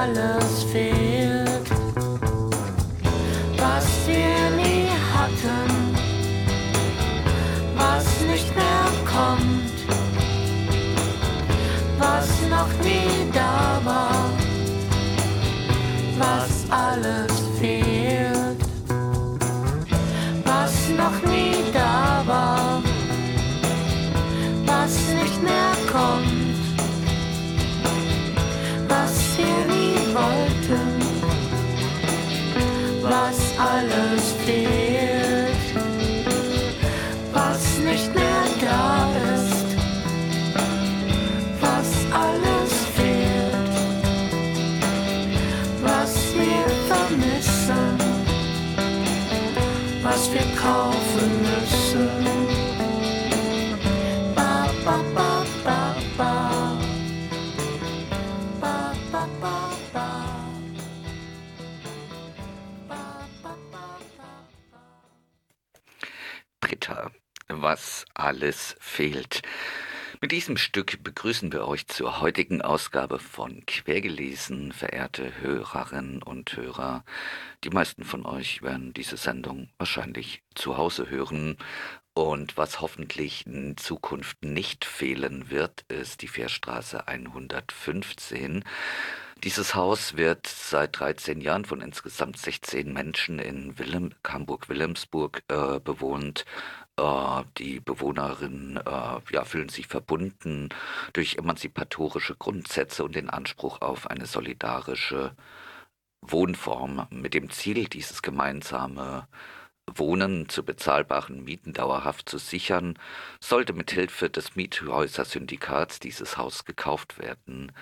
alles fehlt, was wir nie hatten, was nicht mehr kommt, was noch nie da war, was alles alles fehlt. Mit diesem Stück begrüßen wir euch zur heutigen Ausgabe von Quergelesen, verehrte Hörerinnen und Hörer. Die meisten von euch werden diese Sendung wahrscheinlich zu Hause hören. Und was hoffentlich in Zukunft nicht fehlen wird, ist die Fährstraße 115. Dieses Haus wird seit 13 Jahren von insgesamt 16 Menschen in Willem, Hamburg-Wilhelmsburg äh, bewohnt. Äh, die Bewohnerinnen äh, ja, fühlen sich verbunden durch emanzipatorische Grundsätze und den Anspruch auf eine solidarische Wohnform mit dem Ziel, dieses gemeinsame Wohnen zu bezahlbaren Mieten dauerhaft zu sichern, sollte mit Hilfe des Miethäusersyndikats dieses Haus gekauft werden.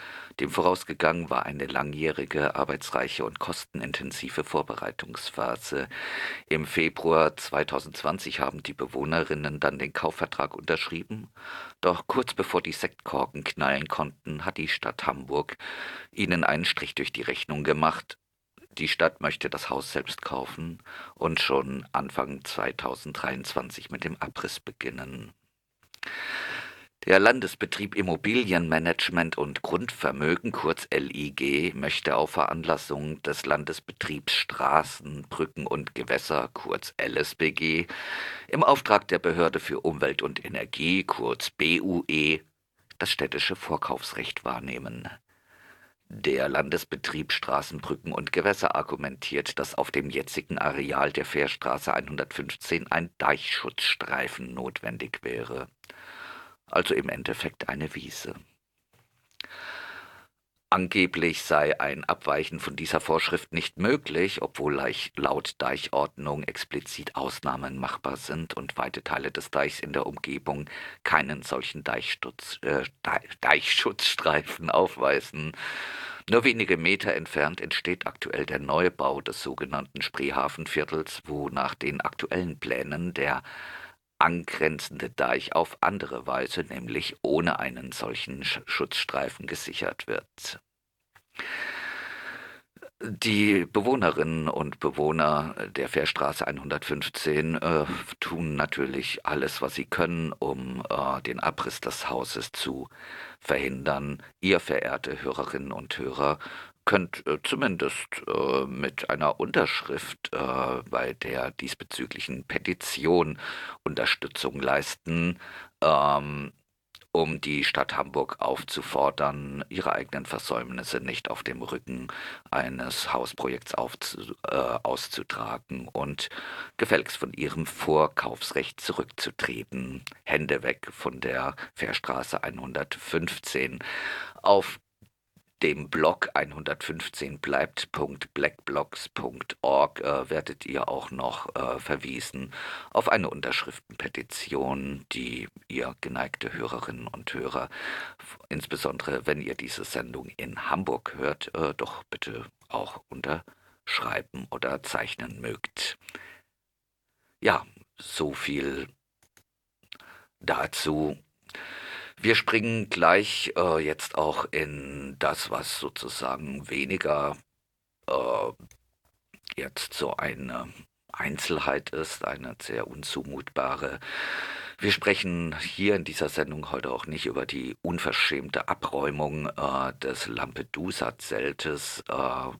Dem vorausgegangen war eine langjährige, arbeitsreiche und kostenintensive Vorbereitungsphase. Im Februar 2020 haben die Bewohnerinnen dann den Kaufvertrag unterschrieben. Doch kurz bevor die Sektkorken knallen konnten, hat die Stadt Hamburg ihnen einen Strich durch die Rechnung gemacht die Stadt möchte das Haus selbst kaufen und schon Anfang 2023 mit dem Abriss beginnen. Der Landesbetrieb Immobilienmanagement und Grundvermögen, kurz LIG, möchte auf Veranlassung des Landesbetriebs Straßen, Brücken und Gewässer, kurz LSBG, im Auftrag der Behörde für Umwelt und Energie, kurz BUE, das städtische Vorkaufsrecht wahrnehmen. Der Landesbetrieb Straßenbrücken und Gewässer argumentiert, dass auf dem jetzigen Areal der Fährstraße 115 ein Deichschutzstreifen notwendig wäre. Also im Endeffekt eine Wiese. Angeblich sei ein Abweichen von dieser Vorschrift nicht möglich, obwohl laut Deichordnung explizit Ausnahmen machbar sind und weite Teile des Deichs in der Umgebung keinen solchen äh, Deichschutzstreifen aufweisen. Nur wenige Meter entfernt entsteht aktuell der Neubau des sogenannten Spreehafenviertels, wo nach den aktuellen Plänen der angrenzende Deich auf andere Weise, nämlich ohne einen solchen Schutzstreifen gesichert wird. Die Bewohnerinnen und Bewohner der Fährstraße 115 äh, tun natürlich alles, was sie können, um äh, den Abriss des Hauses zu verhindern. Ihr verehrte Hörerinnen und Hörer könnt äh, zumindest äh, mit einer Unterschrift äh, bei der diesbezüglichen Petition Unterstützung leisten. Ähm, um die Stadt Hamburg aufzufordern, ihre eigenen Versäumnisse nicht auf dem Rücken eines Hausprojekts aufzu, äh, auszutragen und gefälligst von ihrem Vorkaufsrecht zurückzutreten. Hände weg von der Fährstraße 115. Auf dem Blog 115 bleibt.blackblocks.org äh, werdet ihr auch noch äh, verwiesen auf eine Unterschriftenpetition, die ihr geneigte Hörerinnen und Hörer, insbesondere wenn ihr diese Sendung in Hamburg hört, äh, doch bitte auch unterschreiben oder zeichnen mögt. Ja, so viel dazu. Wir springen gleich äh, jetzt auch in das, was sozusagen weniger äh, jetzt so eine Einzelheit ist, eine sehr unzumutbare. Wir sprechen hier in dieser Sendung heute auch nicht über die unverschämte Abräumung äh, des Lampedusa-Zeltes äh,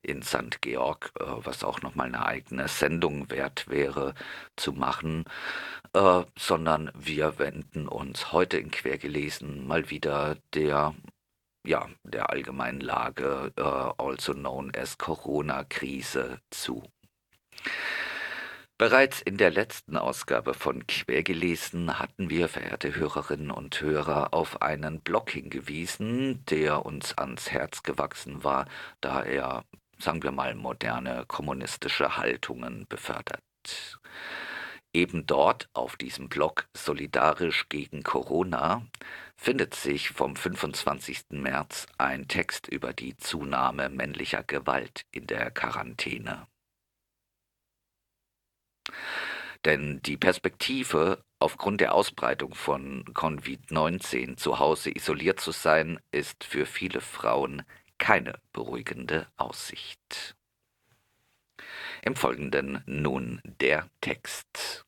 in St. Georg, äh, was auch nochmal eine eigene Sendung wert wäre zu machen, äh, sondern wir wenden uns heute in Quergelesen mal wieder der ja, der allgemeinen Lage, äh, also known as Corona-Krise, zu. Bereits in der letzten Ausgabe von Quergelesen hatten wir, verehrte Hörerinnen und Hörer, auf einen Blog hingewiesen, der uns ans Herz gewachsen war, da er, sagen wir mal, moderne kommunistische Haltungen befördert. Eben dort auf diesem Blog Solidarisch gegen Corona findet sich vom 25. März ein Text über die Zunahme männlicher Gewalt in der Quarantäne. Denn die Perspektive, aufgrund der Ausbreitung von Covid-19 zu Hause isoliert zu sein, ist für viele Frauen keine beruhigende Aussicht. Im Folgenden nun der Text.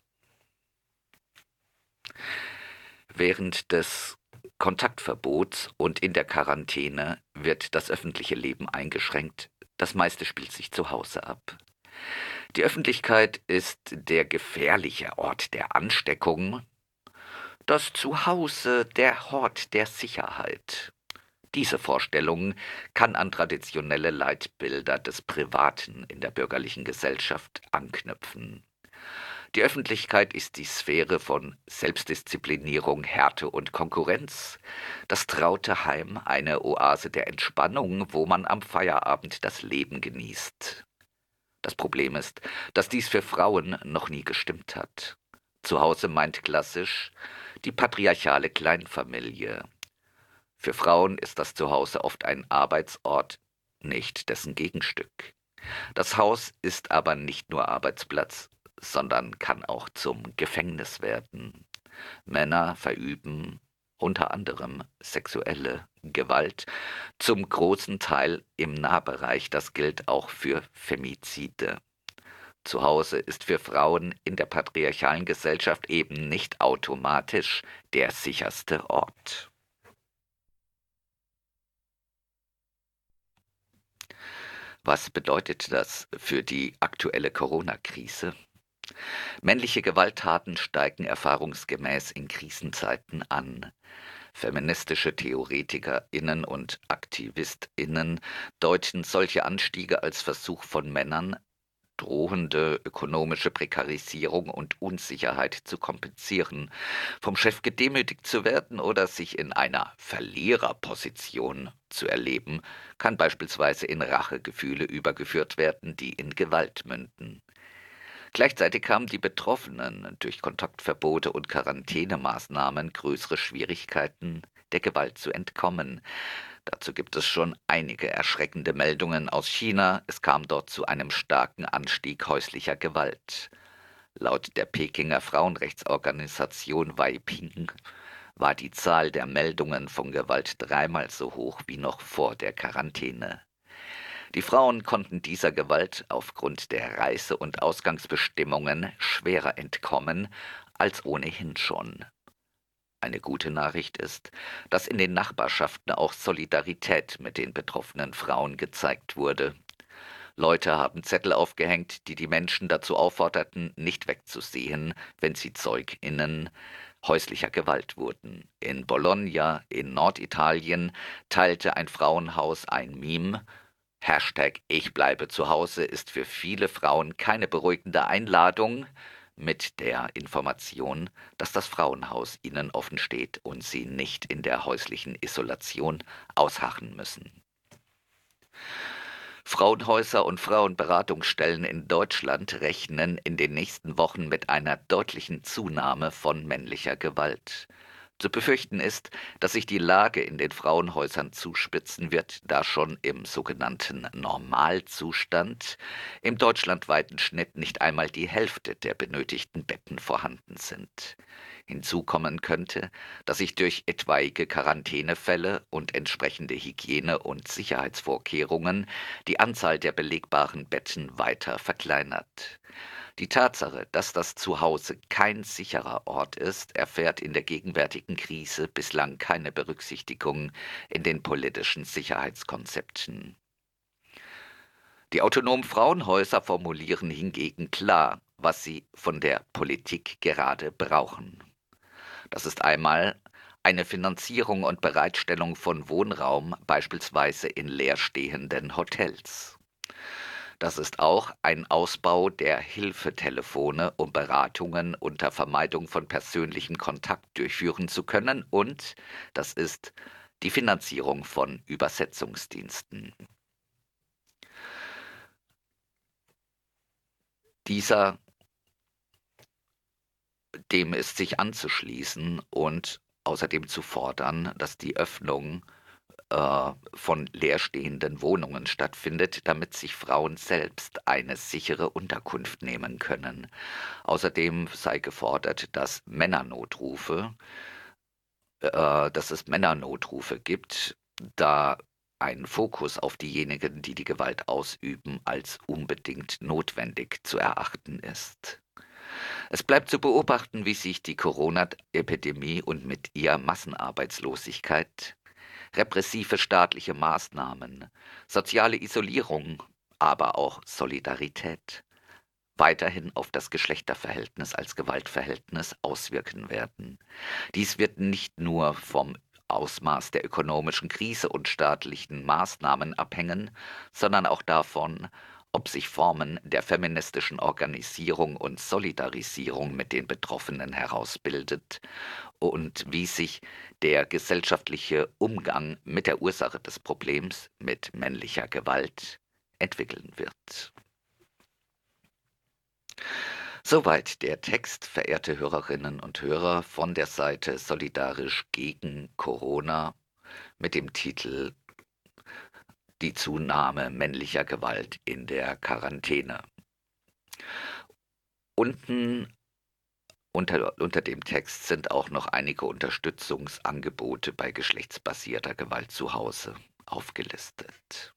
Während des Kontaktverbots und in der Quarantäne wird das öffentliche Leben eingeschränkt. Das meiste spielt sich zu Hause ab. Die Öffentlichkeit ist der gefährliche Ort der Ansteckung, das Zuhause der Hort der Sicherheit. Diese Vorstellung kann an traditionelle Leitbilder des Privaten in der bürgerlichen Gesellschaft anknüpfen. Die Öffentlichkeit ist die Sphäre von Selbstdisziplinierung, Härte und Konkurrenz. Das traute Heim eine Oase der Entspannung, wo man am Feierabend das Leben genießt. Das Problem ist, dass dies für Frauen noch nie gestimmt hat. Zu Hause meint klassisch die patriarchale Kleinfamilie. Für Frauen ist das Zuhause oft ein Arbeitsort, nicht dessen Gegenstück. Das Haus ist aber nicht nur Arbeitsplatz, sondern kann auch zum Gefängnis werden. Männer verüben unter anderem sexuelle Gewalt, zum großen Teil im Nahbereich. Das gilt auch für Femizide. Zu Hause ist für Frauen in der patriarchalen Gesellschaft eben nicht automatisch der sicherste Ort. Was bedeutet das für die aktuelle Corona-Krise? Männliche Gewalttaten steigen erfahrungsgemäß in Krisenzeiten an. Feministische TheoretikerInnen und AktivistInnen deuten solche Anstiege als Versuch von Männern, drohende ökonomische Prekarisierung und Unsicherheit zu kompensieren, vom Chef gedemütigt zu werden oder sich in einer Verliererposition zu erleben, kann beispielsweise in Rachegefühle übergeführt werden, die in Gewalt münden. Gleichzeitig haben die Betroffenen durch Kontaktverbote und Quarantänemaßnahmen größere Schwierigkeiten, der Gewalt zu entkommen. Dazu gibt es schon einige erschreckende Meldungen aus China. Es kam dort zu einem starken Anstieg häuslicher Gewalt. Laut der Pekinger Frauenrechtsorganisation Weiping war die Zahl der Meldungen von Gewalt dreimal so hoch wie noch vor der Quarantäne. Die Frauen konnten dieser Gewalt aufgrund der Reise- und Ausgangsbestimmungen schwerer entkommen als ohnehin schon. Eine gute Nachricht ist, dass in den Nachbarschaften auch Solidarität mit den betroffenen Frauen gezeigt wurde. Leute haben Zettel aufgehängt, die die Menschen dazu aufforderten, nicht wegzusehen, wenn sie Zeuginnen häuslicher Gewalt wurden. In Bologna, in Norditalien, teilte ein Frauenhaus ein Meme. Hashtag Ich bleibe zu Hause ist für viele Frauen keine beruhigende Einladung, mit der Information, dass das Frauenhaus ihnen offen steht und sie nicht in der häuslichen Isolation ausharren müssen. Frauenhäuser und Frauenberatungsstellen in Deutschland rechnen in den nächsten Wochen mit einer deutlichen Zunahme von männlicher Gewalt. Zu befürchten ist, dass sich die Lage in den Frauenhäusern zuspitzen wird, da schon im sogenannten Normalzustand im deutschlandweiten Schnitt nicht einmal die Hälfte der benötigten Betten vorhanden sind. Hinzu kommen könnte, dass sich durch etwaige Quarantänefälle und entsprechende Hygiene- und Sicherheitsvorkehrungen die Anzahl der belegbaren Betten weiter verkleinert. Die Tatsache, dass das Zuhause kein sicherer Ort ist, erfährt in der gegenwärtigen Krise bislang keine Berücksichtigung in den politischen Sicherheitskonzepten. Die autonomen Frauenhäuser formulieren hingegen klar, was sie von der Politik gerade brauchen. Das ist einmal eine Finanzierung und Bereitstellung von Wohnraum, beispielsweise in leerstehenden Hotels. Das ist auch ein Ausbau der Hilfetelefone, um Beratungen unter Vermeidung von persönlichem Kontakt durchführen zu können. Und das ist die Finanzierung von Übersetzungsdiensten. Dieser dem ist sich anzuschließen und außerdem zu fordern, dass die Öffnung äh, von leerstehenden Wohnungen stattfindet, damit sich Frauen selbst eine sichere Unterkunft nehmen können. Außerdem sei gefordert, dass Männernotrufe, äh, dass es Männernotrufe gibt, da ein Fokus auf diejenigen, die die Gewalt ausüben, als unbedingt notwendig zu erachten ist. Es bleibt zu beobachten, wie sich die Corona-Epidemie und mit ihr Massenarbeitslosigkeit, repressive staatliche Maßnahmen, soziale Isolierung, aber auch Solidarität weiterhin auf das Geschlechterverhältnis als Gewaltverhältnis auswirken werden. Dies wird nicht nur vom Ausmaß der ökonomischen Krise und staatlichen Maßnahmen abhängen, sondern auch davon, ob sich Formen der feministischen Organisierung und Solidarisierung mit den Betroffenen herausbildet und wie sich der gesellschaftliche Umgang mit der Ursache des Problems, mit männlicher Gewalt, entwickeln wird. Soweit der Text, verehrte Hörerinnen und Hörer, von der Seite Solidarisch gegen Corona mit dem Titel die Zunahme männlicher Gewalt in der Quarantäne. Unten unter, unter dem Text sind auch noch einige Unterstützungsangebote bei geschlechtsbasierter Gewalt zu Hause aufgelistet.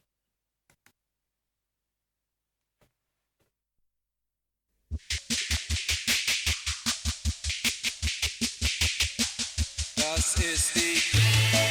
Das ist die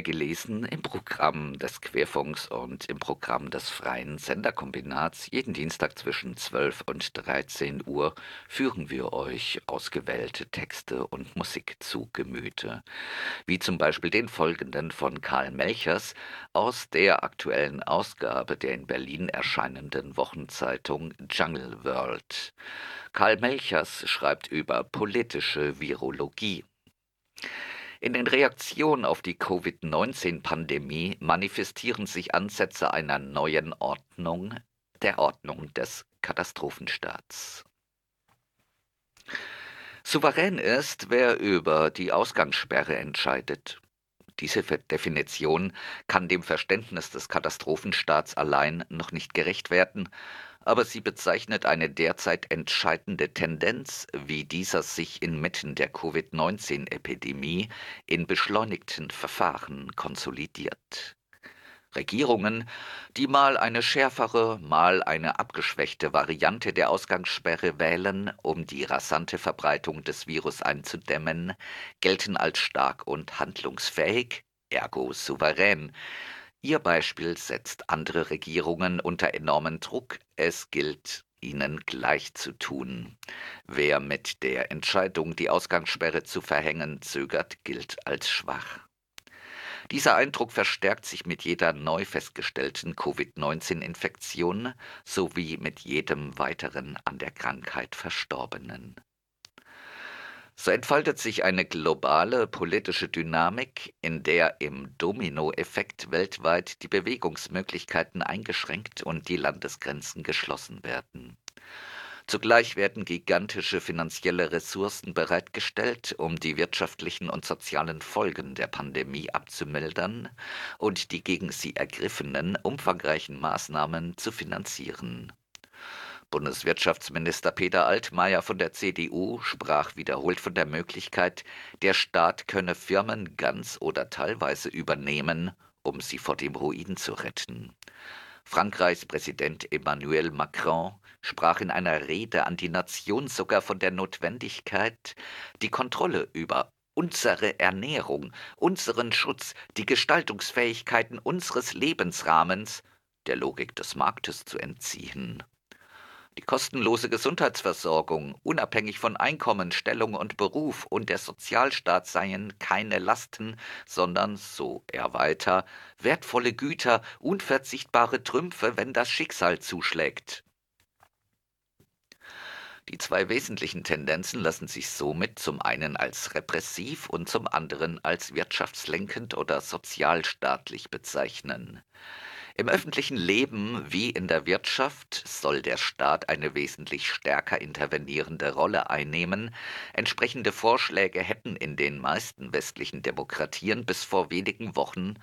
Quergelesen im Programm des Querfunks und im Programm des freien Senderkombinats. Jeden Dienstag zwischen 12 und 13 Uhr führen wir euch ausgewählte Texte und Musik zu Gemüte. Wie zum Beispiel den folgenden von Karl Melchers aus der aktuellen Ausgabe der in Berlin erscheinenden Wochenzeitung Jungle World. Karl Melchers schreibt über politische Virologie. In den Reaktionen auf die Covid-19-Pandemie manifestieren sich Ansätze einer neuen Ordnung, der Ordnung des Katastrophenstaats. Souverän ist, wer über die Ausgangssperre entscheidet. Diese Definition kann dem Verständnis des Katastrophenstaats allein noch nicht gerecht werden aber sie bezeichnet eine derzeit entscheidende Tendenz, wie dieser sich inmitten der Covid-19-Epidemie in beschleunigten Verfahren konsolidiert. Regierungen, die mal eine schärfere, mal eine abgeschwächte Variante der Ausgangssperre wählen, um die rasante Verbreitung des Virus einzudämmen, gelten als stark und handlungsfähig, ergo souverän, Ihr Beispiel setzt andere Regierungen unter enormen Druck. Es gilt, ihnen gleich zu tun. Wer mit der Entscheidung, die Ausgangssperre zu verhängen, zögert, gilt als schwach. Dieser Eindruck verstärkt sich mit jeder neu festgestellten Covid-19-Infektion sowie mit jedem weiteren an der Krankheit Verstorbenen. So entfaltet sich eine globale politische Dynamik, in der im Dominoeffekt weltweit die Bewegungsmöglichkeiten eingeschränkt und die Landesgrenzen geschlossen werden. Zugleich werden gigantische finanzielle Ressourcen bereitgestellt, um die wirtschaftlichen und sozialen Folgen der Pandemie abzumildern und die gegen sie ergriffenen umfangreichen Maßnahmen zu finanzieren. Bundeswirtschaftsminister Peter Altmaier von der CDU sprach wiederholt von der Möglichkeit, der Staat könne Firmen ganz oder teilweise übernehmen, um sie vor dem Ruin zu retten. Frankreichs Präsident Emmanuel Macron sprach in einer Rede an die Nation sogar von der Notwendigkeit, die Kontrolle über unsere Ernährung, unseren Schutz, die Gestaltungsfähigkeiten unseres Lebensrahmens der Logik des Marktes zu entziehen. Die kostenlose Gesundheitsversorgung, unabhängig von Einkommen, Stellung und Beruf und der Sozialstaat seien keine Lasten, sondern, so er weiter, wertvolle Güter, unverzichtbare Trümpfe, wenn das Schicksal zuschlägt. Die zwei wesentlichen Tendenzen lassen sich somit zum einen als repressiv und zum anderen als wirtschaftslenkend oder sozialstaatlich bezeichnen. Im öffentlichen Leben wie in der Wirtschaft soll der Staat eine wesentlich stärker intervenierende Rolle einnehmen. Entsprechende Vorschläge hätten in den meisten westlichen Demokratien bis vor wenigen Wochen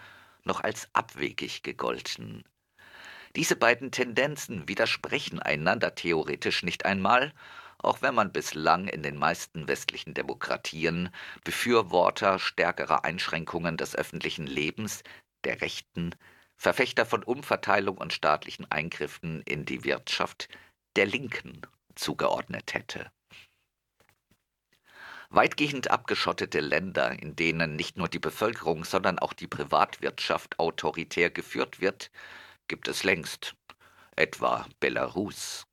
noch als abwegig gegolten. Diese beiden Tendenzen widersprechen einander theoretisch nicht einmal, auch wenn man bislang in den meisten westlichen Demokratien Befürworter stärkerer Einschränkungen des öffentlichen Lebens, der Rechten, Verfechter von Umverteilung und staatlichen Eingriffen in die Wirtschaft der Linken zugeordnet hätte. Weitgehend abgeschottete Länder, in denen nicht nur die Bevölkerung, sondern auch die Privatwirtschaft autoritär geführt wird, gibt es längst, etwa Belarus.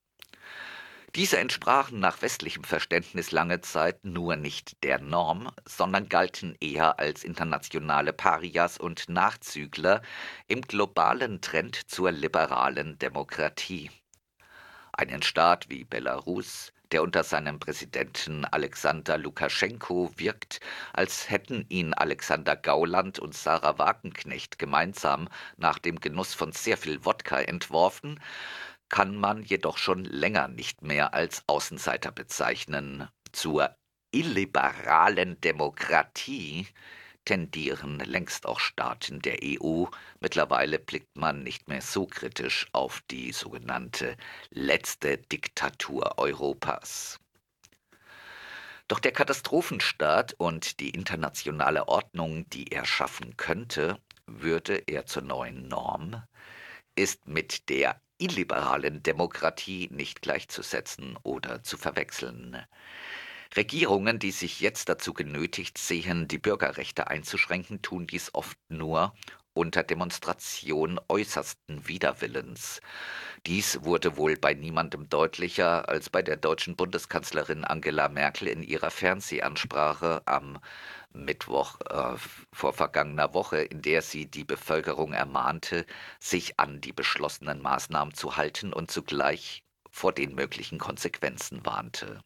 Diese entsprachen nach westlichem Verständnis lange Zeit nur nicht der Norm, sondern galten eher als internationale Parias und Nachzügler im globalen Trend zur liberalen Demokratie. Einen Staat wie Belarus, der unter seinem Präsidenten Alexander Lukaschenko wirkt, als hätten ihn Alexander Gauland und Sarah Wagenknecht gemeinsam nach dem Genuss von sehr viel Wodka entworfen, kann man jedoch schon länger nicht mehr als Außenseiter bezeichnen. Zur illiberalen Demokratie tendieren längst auch Staaten der EU. Mittlerweile blickt man nicht mehr so kritisch auf die sogenannte letzte Diktatur Europas. Doch der Katastrophenstaat und die internationale Ordnung, die er schaffen könnte, würde er zur neuen Norm, ist mit der illiberalen Demokratie nicht gleichzusetzen oder zu verwechseln. Regierungen, die sich jetzt dazu genötigt sehen, die Bürgerrechte einzuschränken, tun dies oft nur unter Demonstration äußersten Widerwillens. Dies wurde wohl bei niemandem deutlicher als bei der deutschen Bundeskanzlerin Angela Merkel in ihrer Fernsehansprache am Mittwoch äh, vor vergangener Woche, in der sie die Bevölkerung ermahnte, sich an die beschlossenen Maßnahmen zu halten und zugleich vor den möglichen Konsequenzen warnte.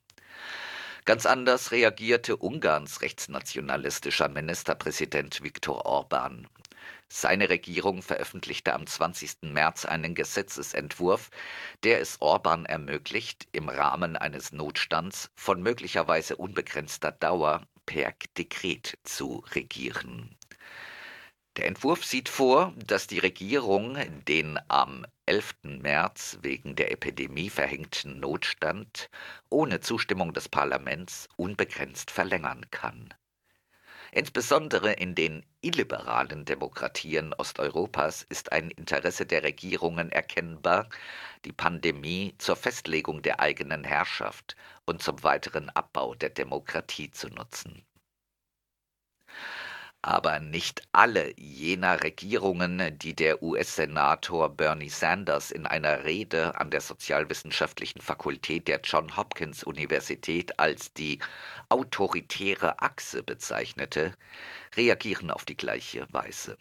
Ganz anders reagierte Ungarns rechtsnationalistischer Ministerpräsident Viktor Orban. Seine Regierung veröffentlichte am 20. März einen Gesetzesentwurf, der es Orban ermöglicht, im Rahmen eines Notstands von möglicherweise unbegrenzter Dauer per Dekret zu regieren. Der Entwurf sieht vor, dass die Regierung den am 11. März wegen der Epidemie verhängten Notstand ohne Zustimmung des Parlaments unbegrenzt verlängern kann. Insbesondere in den illiberalen Demokratien Osteuropas ist ein Interesse der Regierungen erkennbar, die Pandemie zur Festlegung der eigenen Herrschaft und zum weiteren Abbau der Demokratie zu nutzen aber nicht alle jener Regierungen, die der US-Senator Bernie Sanders in einer Rede an der Sozialwissenschaftlichen Fakultät der John Hopkins Universität als die autoritäre Achse bezeichnete, reagieren auf die gleiche Weise.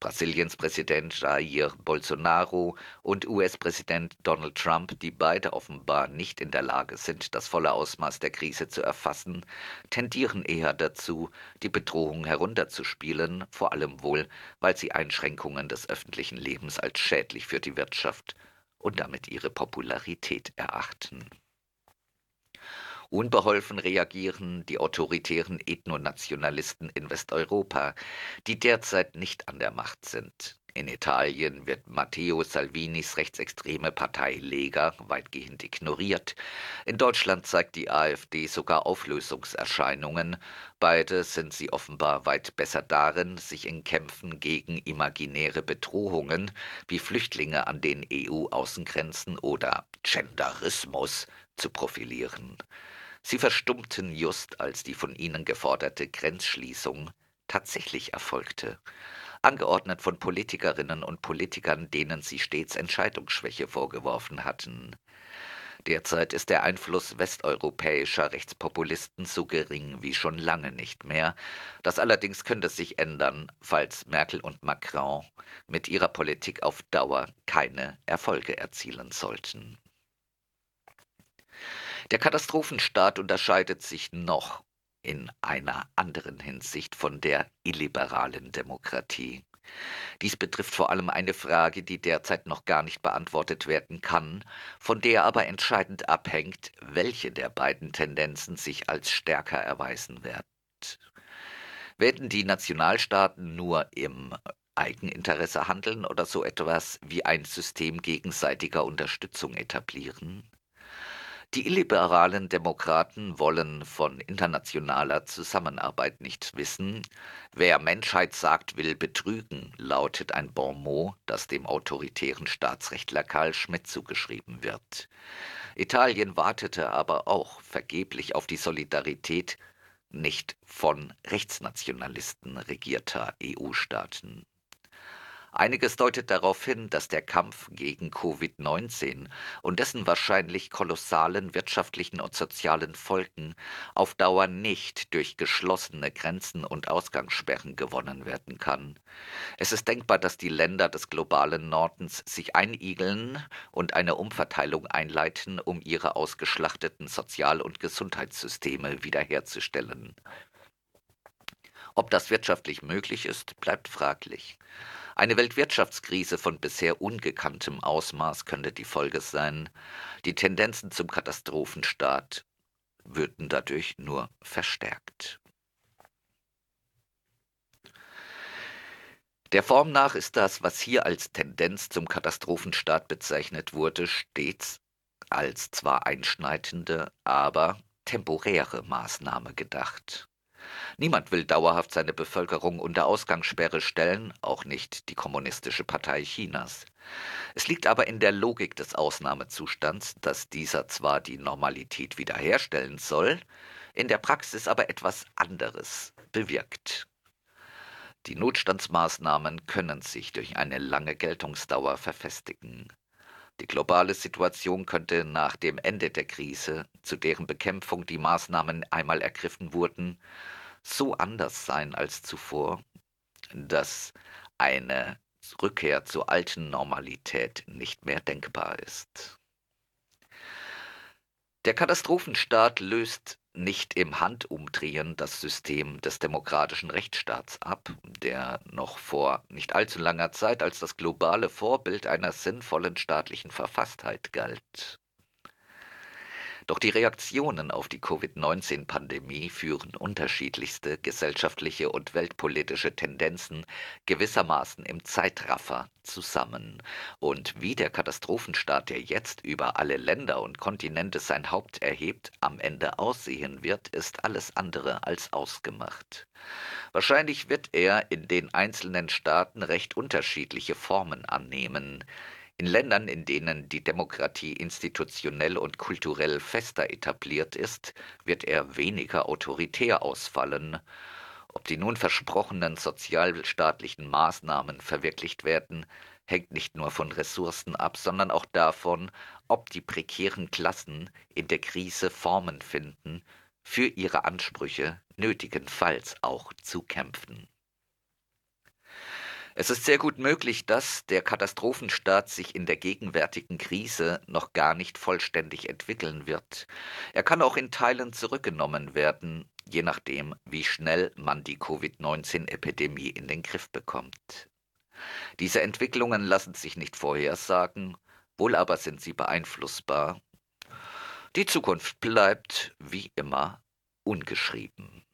Brasiliens Präsident Jair Bolsonaro und US-Präsident Donald Trump, die beide offenbar nicht in der Lage sind, das volle Ausmaß der Krise zu erfassen, tendieren eher dazu, die Bedrohung herunterzuspielen, vor allem wohl, weil sie Einschränkungen des öffentlichen Lebens als schädlich für die Wirtschaft und damit ihre Popularität erachten. Unbeholfen reagieren die autoritären Ethnonationalisten in Westeuropa, die derzeit nicht an der Macht sind. In Italien wird Matteo Salvinis rechtsextreme Partei Lega weitgehend ignoriert. In Deutschland zeigt die AfD sogar Auflösungserscheinungen. Beide sind sie offenbar weit besser darin, sich in Kämpfen gegen imaginäre Bedrohungen wie Flüchtlinge an den EU-Außengrenzen oder Genderismus zu profilieren. Sie verstummten just, als die von ihnen geforderte Grenzschließung tatsächlich erfolgte, angeordnet von Politikerinnen und Politikern, denen sie stets Entscheidungsschwäche vorgeworfen hatten. Derzeit ist der Einfluss westeuropäischer Rechtspopulisten so gering wie schon lange nicht mehr. Das allerdings könnte sich ändern, falls Merkel und Macron mit ihrer Politik auf Dauer keine Erfolge erzielen sollten. Der Katastrophenstaat unterscheidet sich noch in einer anderen Hinsicht von der illiberalen Demokratie. Dies betrifft vor allem eine Frage, die derzeit noch gar nicht beantwortet werden kann, von der aber entscheidend abhängt, welche der beiden Tendenzen sich als stärker erweisen wird. Werden die Nationalstaaten nur im Eigeninteresse handeln oder so etwas wie ein System gegenseitiger Unterstützung etablieren? Die illiberalen Demokraten wollen von internationaler Zusammenarbeit nichts wissen. Wer Menschheit sagt, will betrügen, lautet ein Bonmot, das dem autoritären Staatsrechtler Karl Schmidt zugeschrieben wird. Italien wartete aber auch vergeblich auf die Solidarität nicht von Rechtsnationalisten regierter EU-Staaten. Einiges deutet darauf hin, dass der Kampf gegen Covid-19 und dessen wahrscheinlich kolossalen wirtschaftlichen und sozialen Folgen auf Dauer nicht durch geschlossene Grenzen und Ausgangssperren gewonnen werden kann. Es ist denkbar, dass die Länder des globalen Nordens sich einigeln und eine Umverteilung einleiten, um ihre ausgeschlachteten Sozial- und Gesundheitssysteme wiederherzustellen. Ob das wirtschaftlich möglich ist, bleibt fraglich. Eine Weltwirtschaftskrise von bisher ungekanntem Ausmaß könnte die Folge sein. Die Tendenzen zum Katastrophenstaat würden dadurch nur verstärkt. Der Form nach ist das, was hier als Tendenz zum Katastrophenstaat bezeichnet wurde, stets als zwar einschneidende, aber temporäre Maßnahme gedacht. Niemand will dauerhaft seine Bevölkerung unter Ausgangssperre stellen, auch nicht die Kommunistische Partei Chinas. Es liegt aber in der Logik des Ausnahmezustands, dass dieser zwar die Normalität wiederherstellen soll, in der Praxis aber etwas anderes bewirkt. Die Notstandsmaßnahmen können sich durch eine lange Geltungsdauer verfestigen. Die globale Situation könnte nach dem Ende der Krise, zu deren Bekämpfung die Maßnahmen einmal ergriffen wurden, so anders sein als zuvor, dass eine Rückkehr zur alten Normalität nicht mehr denkbar ist. Der Katastrophenstaat löst nicht im Handumdrehen das System des demokratischen Rechtsstaats ab, der noch vor nicht allzu langer Zeit als das globale Vorbild einer sinnvollen staatlichen Verfasstheit galt. Doch die Reaktionen auf die Covid-19-Pandemie führen unterschiedlichste gesellschaftliche und weltpolitische Tendenzen gewissermaßen im Zeitraffer zusammen. Und wie der Katastrophenstaat, der jetzt über alle Länder und Kontinente sein Haupt erhebt, am Ende aussehen wird, ist alles andere als ausgemacht. Wahrscheinlich wird er in den einzelnen Staaten recht unterschiedliche Formen annehmen. In Ländern, in denen die Demokratie institutionell und kulturell fester etabliert ist, wird er weniger autoritär ausfallen. Ob die nun versprochenen sozialstaatlichen Maßnahmen verwirklicht werden, hängt nicht nur von Ressourcen ab, sondern auch davon, ob die prekären Klassen in der Krise Formen finden, für ihre Ansprüche nötigenfalls auch zu kämpfen. Es ist sehr gut möglich, dass der Katastrophenstaat sich in der gegenwärtigen Krise noch gar nicht vollständig entwickeln wird. Er kann auch in Teilen zurückgenommen werden, je nachdem, wie schnell man die Covid-19-Epidemie in den Griff bekommt. Diese Entwicklungen lassen sich nicht vorhersagen, wohl aber sind sie beeinflussbar. Die Zukunft bleibt, wie immer, ungeschrieben.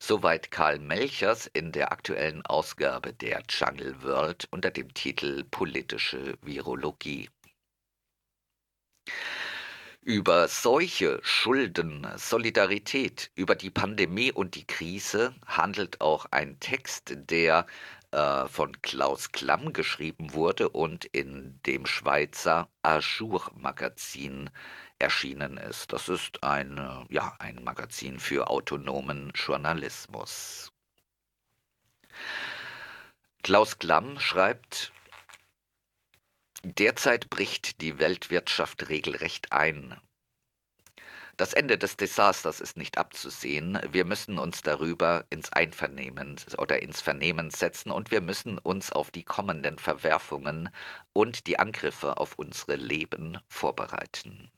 Soweit Karl Melchers in der aktuellen Ausgabe der Jungle World unter dem Titel Politische Virologie. Über Seuche, Schulden, Solidarität, über die Pandemie und die Krise handelt auch ein Text, der äh, von Klaus Klamm geschrieben wurde und in dem Schweizer Ajour Magazin erschienen ist. Das ist ein, ja, ein Magazin für autonomen Journalismus. Klaus Klamm schreibt, Derzeit bricht die Weltwirtschaft regelrecht ein. Das Ende des Desasters ist nicht abzusehen. Wir müssen uns darüber ins Einvernehmen oder ins Vernehmen setzen und wir müssen uns auf die kommenden Verwerfungen und die Angriffe auf unsere Leben vorbereiten.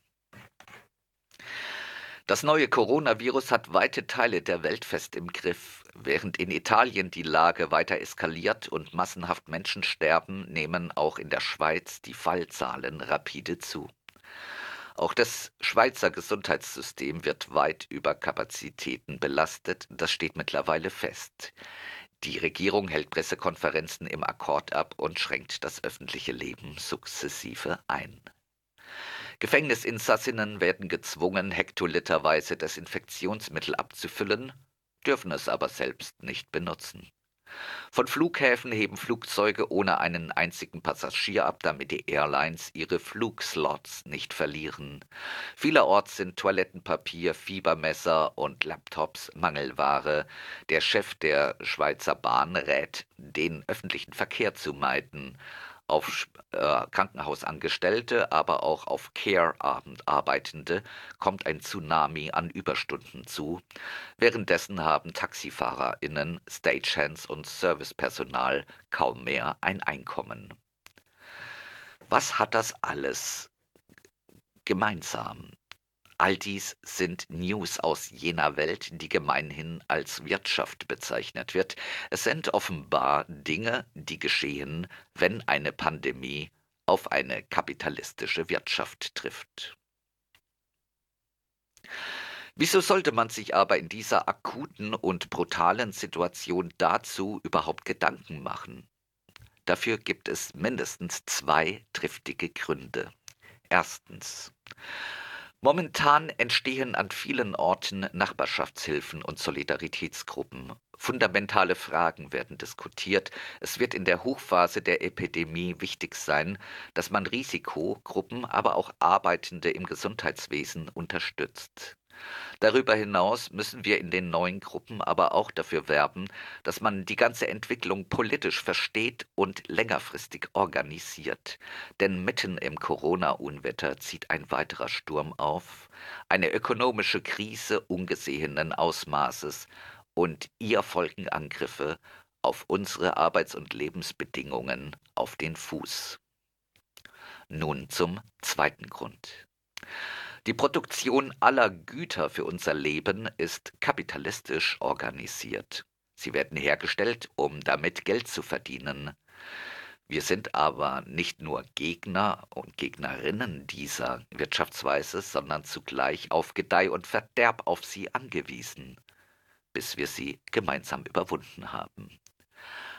Das neue Coronavirus hat weite Teile der Welt fest im Griff. Während in Italien die Lage weiter eskaliert und massenhaft Menschen sterben, nehmen auch in der Schweiz die Fallzahlen rapide zu. Auch das Schweizer Gesundheitssystem wird weit über Kapazitäten belastet, das steht mittlerweile fest. Die Regierung hält Pressekonferenzen im Akkord ab und schränkt das öffentliche Leben sukzessive ein. Gefängnisinsassinnen werden gezwungen, hektoliterweise Desinfektionsmittel abzufüllen, dürfen es aber selbst nicht benutzen. Von Flughäfen heben Flugzeuge ohne einen einzigen Passagier ab, damit die Airlines ihre Flugslots nicht verlieren. Vielerorts sind Toilettenpapier, Fiebermesser und Laptops Mangelware. Der Chef der Schweizer Bahn rät, den öffentlichen Verkehr zu meiden auf äh, Krankenhausangestellte, aber auch auf Care-Arbeitende kommt ein Tsunami an Überstunden zu. Währenddessen haben TaxifahrerInnen, Stagehands und Servicepersonal kaum mehr ein Einkommen. Was hat das alles gemeinsam? All dies sind News aus jener Welt, die gemeinhin als Wirtschaft bezeichnet wird. Es sind offenbar Dinge, die geschehen, wenn eine Pandemie auf eine kapitalistische Wirtschaft trifft. Wieso sollte man sich aber in dieser akuten und brutalen Situation dazu überhaupt Gedanken machen? Dafür gibt es mindestens zwei triftige Gründe. Erstens. Momentan entstehen an vielen Orten Nachbarschaftshilfen und Solidaritätsgruppen. Fundamentale Fragen werden diskutiert. Es wird in der Hochphase der Epidemie wichtig sein, dass man Risikogruppen, aber auch Arbeitende im Gesundheitswesen unterstützt. Darüber hinaus müssen wir in den neuen Gruppen aber auch dafür werben, dass man die ganze Entwicklung politisch versteht und längerfristig organisiert. Denn mitten im Corona-Unwetter zieht ein weiterer Sturm auf, eine ökonomische Krise ungesehenen Ausmaßes, und ihr folgen Angriffe auf unsere Arbeits- und Lebensbedingungen auf den Fuß. Nun zum zweiten Grund. Die Produktion aller Güter für unser Leben ist kapitalistisch organisiert. Sie werden hergestellt, um damit Geld zu verdienen. Wir sind aber nicht nur Gegner und Gegnerinnen dieser Wirtschaftsweise, sondern zugleich auf Gedeih und Verderb auf sie angewiesen, bis wir sie gemeinsam überwunden haben.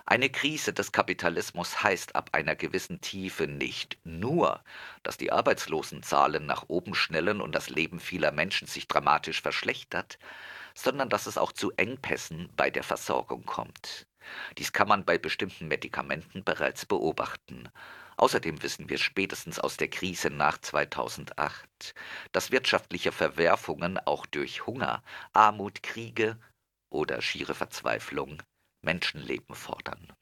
Eine Krise des Kapitalismus heißt ab einer gewissen Tiefe nicht nur, dass die Arbeitslosenzahlen nach oben schnellen und das Leben vieler Menschen sich dramatisch verschlechtert, sondern dass es auch zu Engpässen bei der Versorgung kommt. Dies kann man bei bestimmten Medikamenten bereits beobachten. Außerdem wissen wir spätestens aus der Krise nach 2008, dass wirtschaftliche Verwerfungen auch durch Hunger, Armut, Kriege oder schiere Verzweiflung Menschenleben fordern.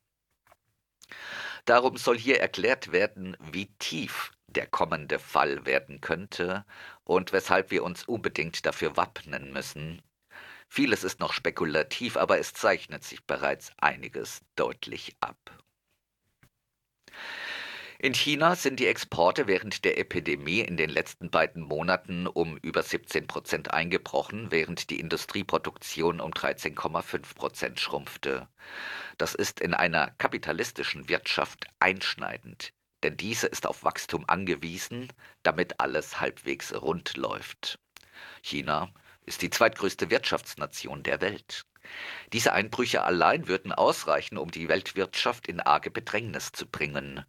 Darum soll hier erklärt werden, wie tief der kommende Fall werden könnte und weshalb wir uns unbedingt dafür wappnen müssen. Vieles ist noch spekulativ, aber es zeichnet sich bereits einiges deutlich ab. In China sind die Exporte während der Epidemie in den letzten beiden Monaten um über 17 Prozent eingebrochen, während die Industrieproduktion um 13,5 Prozent schrumpfte. Das ist in einer kapitalistischen Wirtschaft einschneidend, denn diese ist auf Wachstum angewiesen, damit alles halbwegs rund läuft. China ist die zweitgrößte Wirtschaftsnation der Welt. Diese Einbrüche allein würden ausreichen, um die Weltwirtschaft in arge Bedrängnis zu bringen.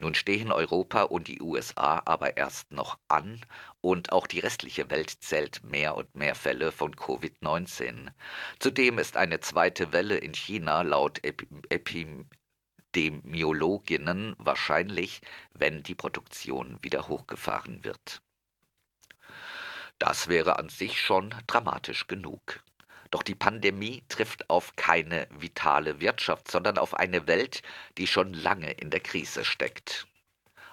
Nun stehen Europa und die USA aber erst noch an und auch die restliche Welt zählt mehr und mehr Fälle von Covid-19. Zudem ist eine zweite Welle in China laut Epidemiologinnen wahrscheinlich, wenn die Produktion wieder hochgefahren wird. Das wäre an sich schon dramatisch genug. Doch die Pandemie trifft auf keine vitale Wirtschaft, sondern auf eine Welt, die schon lange in der Krise steckt.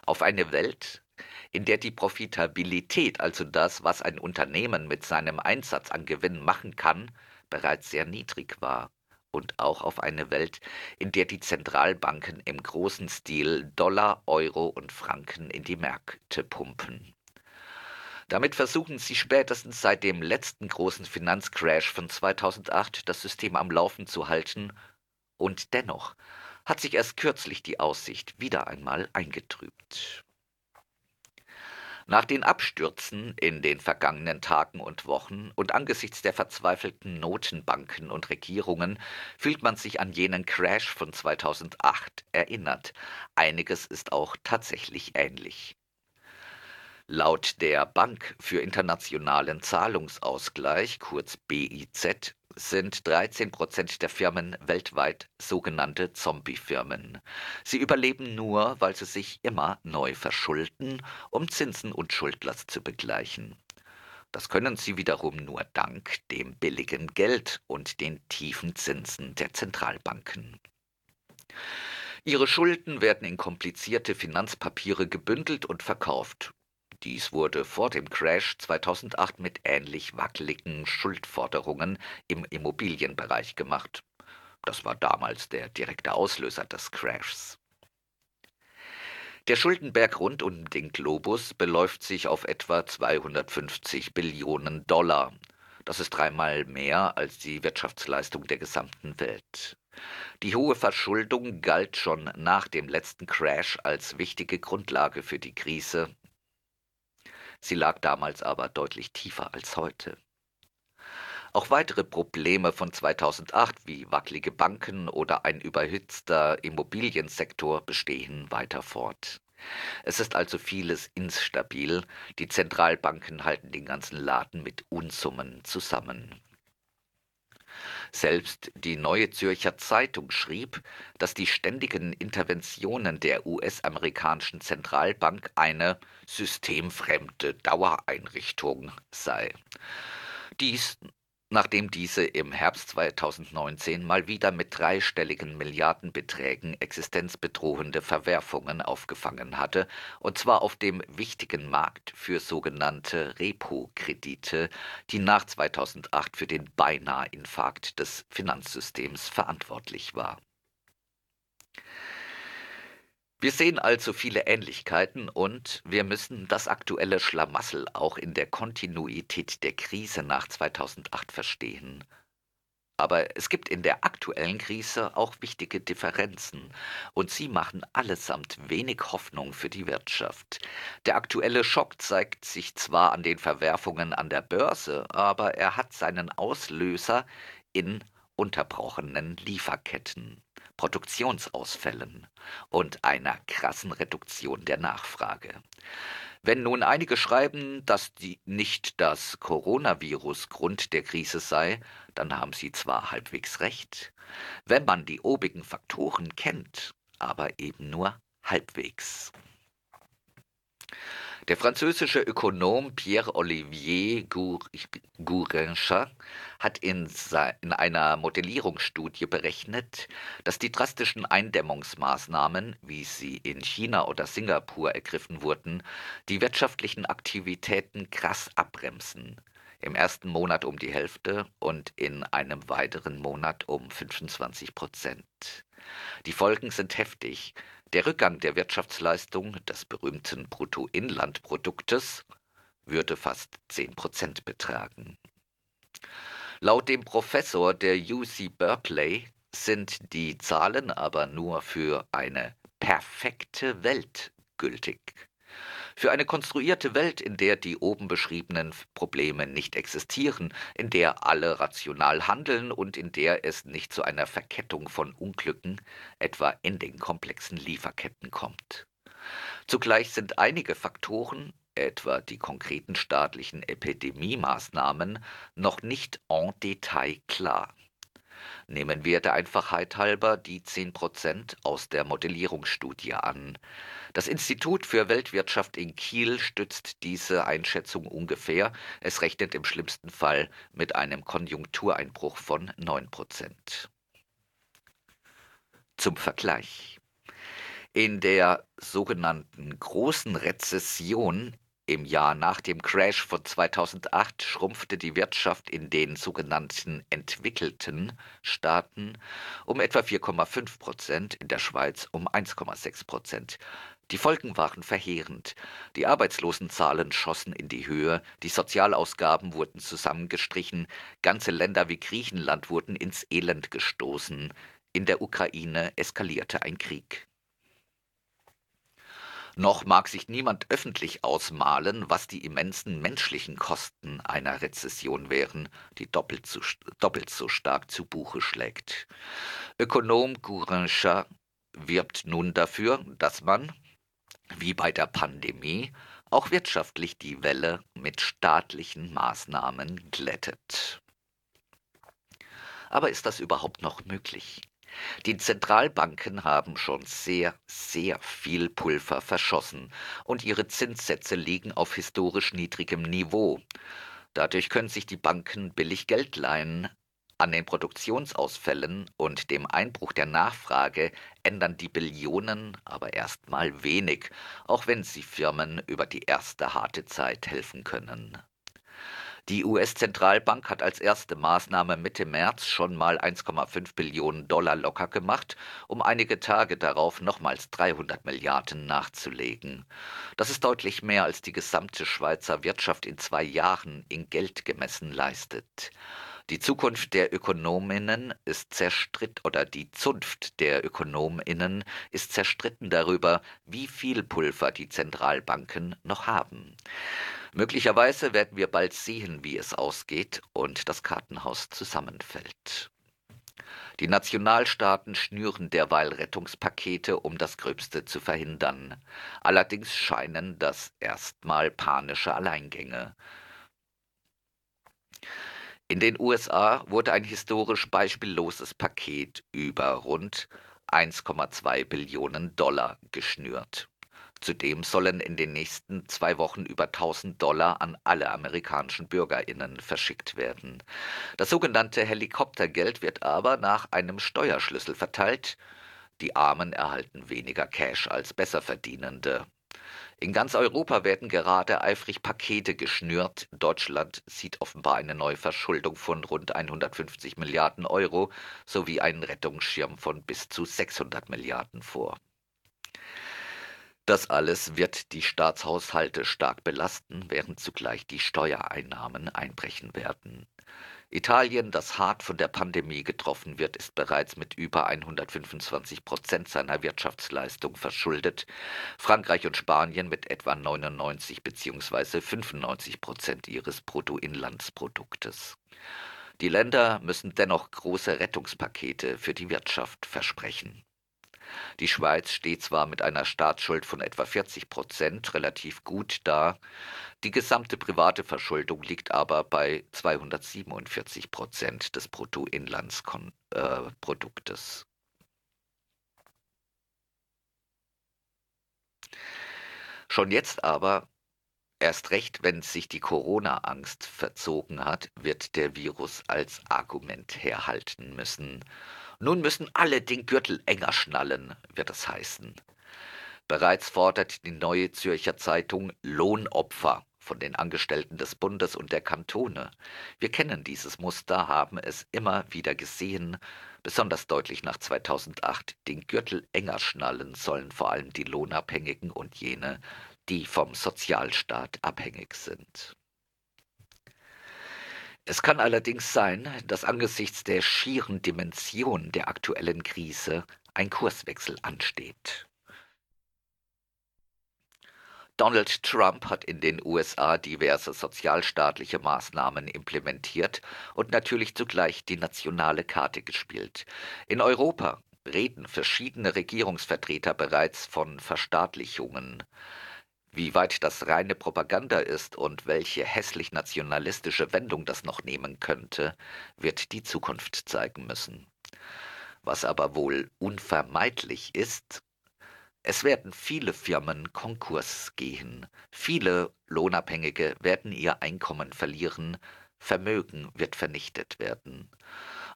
Auf eine Welt, in der die Profitabilität, also das, was ein Unternehmen mit seinem Einsatz an Gewinn machen kann, bereits sehr niedrig war. Und auch auf eine Welt, in der die Zentralbanken im großen Stil Dollar, Euro und Franken in die Märkte pumpen. Damit versuchen sie spätestens seit dem letzten großen Finanzcrash von 2008 das System am Laufen zu halten, und dennoch hat sich erst kürzlich die Aussicht wieder einmal eingetrübt. Nach den Abstürzen in den vergangenen Tagen und Wochen und angesichts der verzweifelten Notenbanken und Regierungen fühlt man sich an jenen Crash von 2008 erinnert. Einiges ist auch tatsächlich ähnlich. Laut der Bank für internationalen Zahlungsausgleich, kurz BIZ, sind 13 Prozent der Firmen weltweit sogenannte Zombie-Firmen. Sie überleben nur, weil sie sich immer neu verschulden, um Zinsen und Schuldlast zu begleichen. Das können sie wiederum nur dank dem billigen Geld und den tiefen Zinsen der Zentralbanken. Ihre Schulden werden in komplizierte Finanzpapiere gebündelt und verkauft. Dies wurde vor dem Crash 2008 mit ähnlich wackeligen Schuldforderungen im Immobilienbereich gemacht. Das war damals der direkte Auslöser des Crashs. Der Schuldenberg rund um den Globus beläuft sich auf etwa 250 Billionen Dollar. Das ist dreimal mehr als die Wirtschaftsleistung der gesamten Welt. Die hohe Verschuldung galt schon nach dem letzten Crash als wichtige Grundlage für die Krise Sie lag damals aber deutlich tiefer als heute. Auch weitere Probleme von 2008 wie wackelige Banken oder ein überhitzter Immobiliensektor bestehen weiter fort. Es ist also vieles instabil, die Zentralbanken halten den ganzen Laden mit Unsummen zusammen. Selbst die Neue Zürcher Zeitung schrieb, dass die ständigen Interventionen der US-amerikanischen Zentralbank eine systemfremde Dauereinrichtung sei. Dies nachdem diese im Herbst 2019 mal wieder mit dreistelligen Milliardenbeträgen existenzbedrohende Verwerfungen aufgefangen hatte, und zwar auf dem wichtigen Markt für sogenannte Repo-Kredite, die nach 2008 für den beinahe Infarkt des Finanzsystems verantwortlich war. Wir sehen also viele Ähnlichkeiten und wir müssen das aktuelle Schlamassel auch in der Kontinuität der Krise nach 2008 verstehen. Aber es gibt in der aktuellen Krise auch wichtige Differenzen, und sie machen allesamt wenig Hoffnung für die Wirtschaft. Der aktuelle Schock zeigt sich zwar an den Verwerfungen an der Börse, aber er hat seinen Auslöser in unterbrochenen Lieferketten. Produktionsausfällen und einer krassen Reduktion der Nachfrage. Wenn nun einige schreiben, dass die nicht das Coronavirus Grund der Krise sei, dann haben sie zwar halbwegs recht, wenn man die obigen Faktoren kennt, aber eben nur halbwegs. Der französische Ökonom Pierre-Olivier Gourinchas hat in, in einer Modellierungsstudie berechnet, dass die drastischen Eindämmungsmaßnahmen, wie sie in China oder Singapur ergriffen wurden, die wirtschaftlichen Aktivitäten krass abbremsen. Im ersten Monat um die Hälfte und in einem weiteren Monat um 25 Prozent. Die Folgen sind heftig. Der Rückgang der Wirtschaftsleistung des berühmten Bruttoinlandproduktes würde fast 10 Prozent betragen. Laut dem Professor der UC Berkeley sind die Zahlen aber nur für eine perfekte Welt gültig. Für eine konstruierte Welt, in der die oben beschriebenen Probleme nicht existieren, in der alle rational handeln und in der es nicht zu einer Verkettung von Unglücken, etwa in den komplexen Lieferketten kommt. Zugleich sind einige Faktoren, etwa die konkreten staatlichen Epidemiemaßnahmen, noch nicht en Detail klar. Nehmen wir der Einfachheit halber die 10 Prozent aus der Modellierungsstudie an. Das Institut für Weltwirtschaft in Kiel stützt diese Einschätzung ungefähr. Es rechnet im schlimmsten Fall mit einem Konjunktureinbruch von 9 Prozent. Zum Vergleich. In der sogenannten großen Rezession im Jahr nach dem Crash von 2008 schrumpfte die Wirtschaft in den sogenannten entwickelten Staaten um etwa 4,5 Prozent, in der Schweiz um 1,6 Prozent. Die Folgen waren verheerend. Die Arbeitslosenzahlen schossen in die Höhe, die Sozialausgaben wurden zusammengestrichen, ganze Länder wie Griechenland wurden ins Elend gestoßen, in der Ukraine eskalierte ein Krieg. Noch mag sich niemand öffentlich ausmalen, was die immensen menschlichen Kosten einer Rezession wären, die doppelt so, doppelt so stark zu Buche schlägt. Ökonom Gourinchas wirbt nun dafür, dass man, wie bei der Pandemie, auch wirtschaftlich die Welle mit staatlichen Maßnahmen glättet. Aber ist das überhaupt noch möglich? Die Zentralbanken haben schon sehr, sehr viel Pulver verschossen und ihre Zinssätze liegen auf historisch niedrigem Niveau. Dadurch können sich die Banken billig Geld leihen. An den Produktionsausfällen und dem Einbruch der Nachfrage ändern die Billionen aber erstmal wenig, auch wenn sie Firmen über die erste harte Zeit helfen können. Die US-Zentralbank hat als erste Maßnahme Mitte März schon mal 1,5 Billionen Dollar locker gemacht, um einige Tage darauf nochmals 300 Milliarden nachzulegen. Das ist deutlich mehr, als die gesamte Schweizer Wirtschaft in zwei Jahren in Geld gemessen leistet. Die Zukunft der Ökonominnen ist zerstritten oder die Zunft der Ökonominnen ist zerstritten darüber, wie viel Pulver die Zentralbanken noch haben. Möglicherweise werden wir bald sehen, wie es ausgeht und das Kartenhaus zusammenfällt. Die Nationalstaaten schnüren derweil Rettungspakete, um das Gröbste zu verhindern. Allerdings scheinen das erstmal panische Alleingänge. In den USA wurde ein historisch beispielloses Paket über rund 1,2 Billionen Dollar geschnürt. Zudem sollen in den nächsten zwei Wochen über 1000 Dollar an alle amerikanischen Bürgerinnen verschickt werden. Das sogenannte Helikoptergeld wird aber nach einem Steuerschlüssel verteilt. Die Armen erhalten weniger Cash als Besserverdienende. In ganz Europa werden gerade eifrig Pakete geschnürt. Deutschland sieht offenbar eine Neuverschuldung von rund 150 Milliarden Euro sowie einen Rettungsschirm von bis zu 600 Milliarden vor. Das alles wird die Staatshaushalte stark belasten, während zugleich die Steuereinnahmen einbrechen werden. Italien, das hart von der Pandemie getroffen wird, ist bereits mit über 125 Prozent seiner Wirtschaftsleistung verschuldet, Frankreich und Spanien mit etwa 99 bzw. 95 Prozent ihres Bruttoinlandsproduktes. Die Länder müssen dennoch große Rettungspakete für die Wirtschaft versprechen. Die Schweiz steht zwar mit einer Staatsschuld von etwa 40 Prozent relativ gut da, die gesamte private Verschuldung liegt aber bei 247 Prozent des Bruttoinlandsproduktes. Schon jetzt aber, erst recht, wenn sich die Corona-Angst verzogen hat, wird der Virus als Argument herhalten müssen. Nun müssen alle den Gürtel enger schnallen, wird es heißen. Bereits fordert die Neue Zürcher Zeitung Lohnopfer von den Angestellten des Bundes und der Kantone. Wir kennen dieses Muster, haben es immer wieder gesehen. Besonders deutlich nach 2008. Den Gürtel enger schnallen sollen vor allem die Lohnabhängigen und jene, die vom Sozialstaat abhängig sind. Es kann allerdings sein, dass angesichts der schieren Dimension der aktuellen Krise ein Kurswechsel ansteht. Donald Trump hat in den USA diverse sozialstaatliche Maßnahmen implementiert und natürlich zugleich die nationale Karte gespielt. In Europa reden verschiedene Regierungsvertreter bereits von Verstaatlichungen. Wie weit das reine Propaganda ist und welche hässlich nationalistische Wendung das noch nehmen könnte, wird die Zukunft zeigen müssen. Was aber wohl unvermeidlich ist, es werden viele Firmen Konkurs gehen, viele Lohnabhängige werden ihr Einkommen verlieren, Vermögen wird vernichtet werden.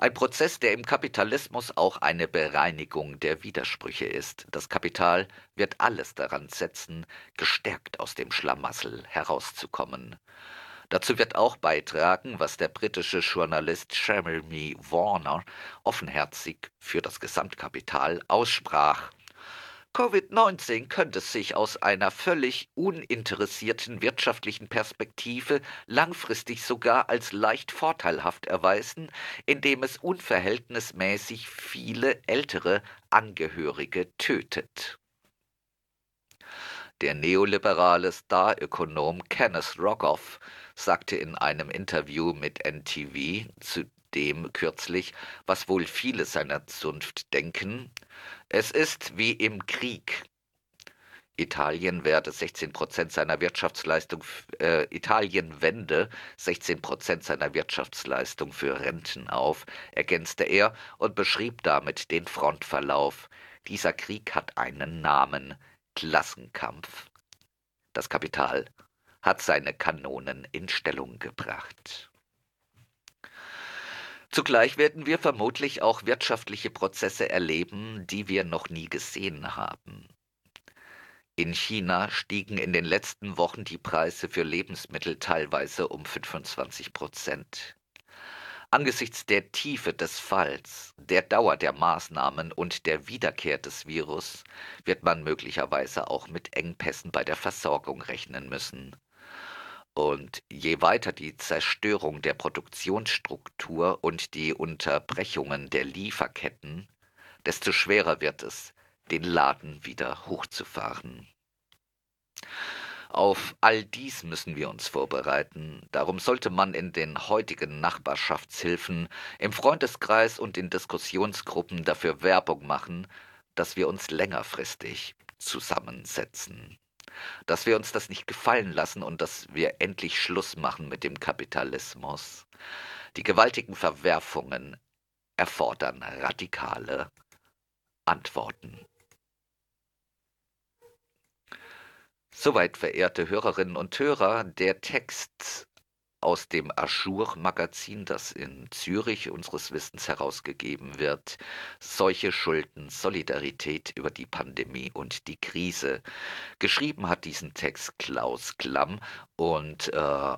Ein Prozess, der im Kapitalismus auch eine Bereinigung der Widersprüche ist. Das Kapital wird alles daran setzen, gestärkt aus dem Schlamassel herauszukommen. Dazu wird auch beitragen, was der britische Journalist Jeremy Warner offenherzig für das Gesamtkapital aussprach. Covid-19 könnte sich aus einer völlig uninteressierten wirtschaftlichen Perspektive langfristig sogar als leicht vorteilhaft erweisen, indem es unverhältnismäßig viele ältere Angehörige tötet. Der neoliberale Starökonom Kenneth Rogoff sagte in einem Interview mit NTV zu dem kürzlich, was wohl viele seiner Zunft denken, es ist wie im Krieg. Italien werde 16 Prozent seiner Wirtschaftsleistung, äh, Italien wende 16 Prozent seiner Wirtschaftsleistung für Renten auf, ergänzte er und beschrieb damit den Frontverlauf. Dieser Krieg hat einen Namen, Klassenkampf. Das Kapital hat seine Kanonen in Stellung gebracht. Zugleich werden wir vermutlich auch wirtschaftliche Prozesse erleben, die wir noch nie gesehen haben. In China stiegen in den letzten Wochen die Preise für Lebensmittel teilweise um 25 Prozent. Angesichts der Tiefe des Falls, der Dauer der Maßnahmen und der Wiederkehr des Virus wird man möglicherweise auch mit Engpässen bei der Versorgung rechnen müssen. Und je weiter die Zerstörung der Produktionsstruktur und die Unterbrechungen der Lieferketten, desto schwerer wird es, den Laden wieder hochzufahren. Auf all dies müssen wir uns vorbereiten. Darum sollte man in den heutigen Nachbarschaftshilfen, im Freundeskreis und in Diskussionsgruppen dafür Werbung machen, dass wir uns längerfristig zusammensetzen dass wir uns das nicht gefallen lassen und dass wir endlich Schluss machen mit dem Kapitalismus. Die gewaltigen Verwerfungen erfordern radikale Antworten. Soweit, verehrte Hörerinnen und Hörer, der Text aus dem Aschur-Magazin, das in Zürich unseres Wissens herausgegeben wird. Solche Schulden, Solidarität über die Pandemie und die Krise. Geschrieben hat diesen Text Klaus Klamm und äh,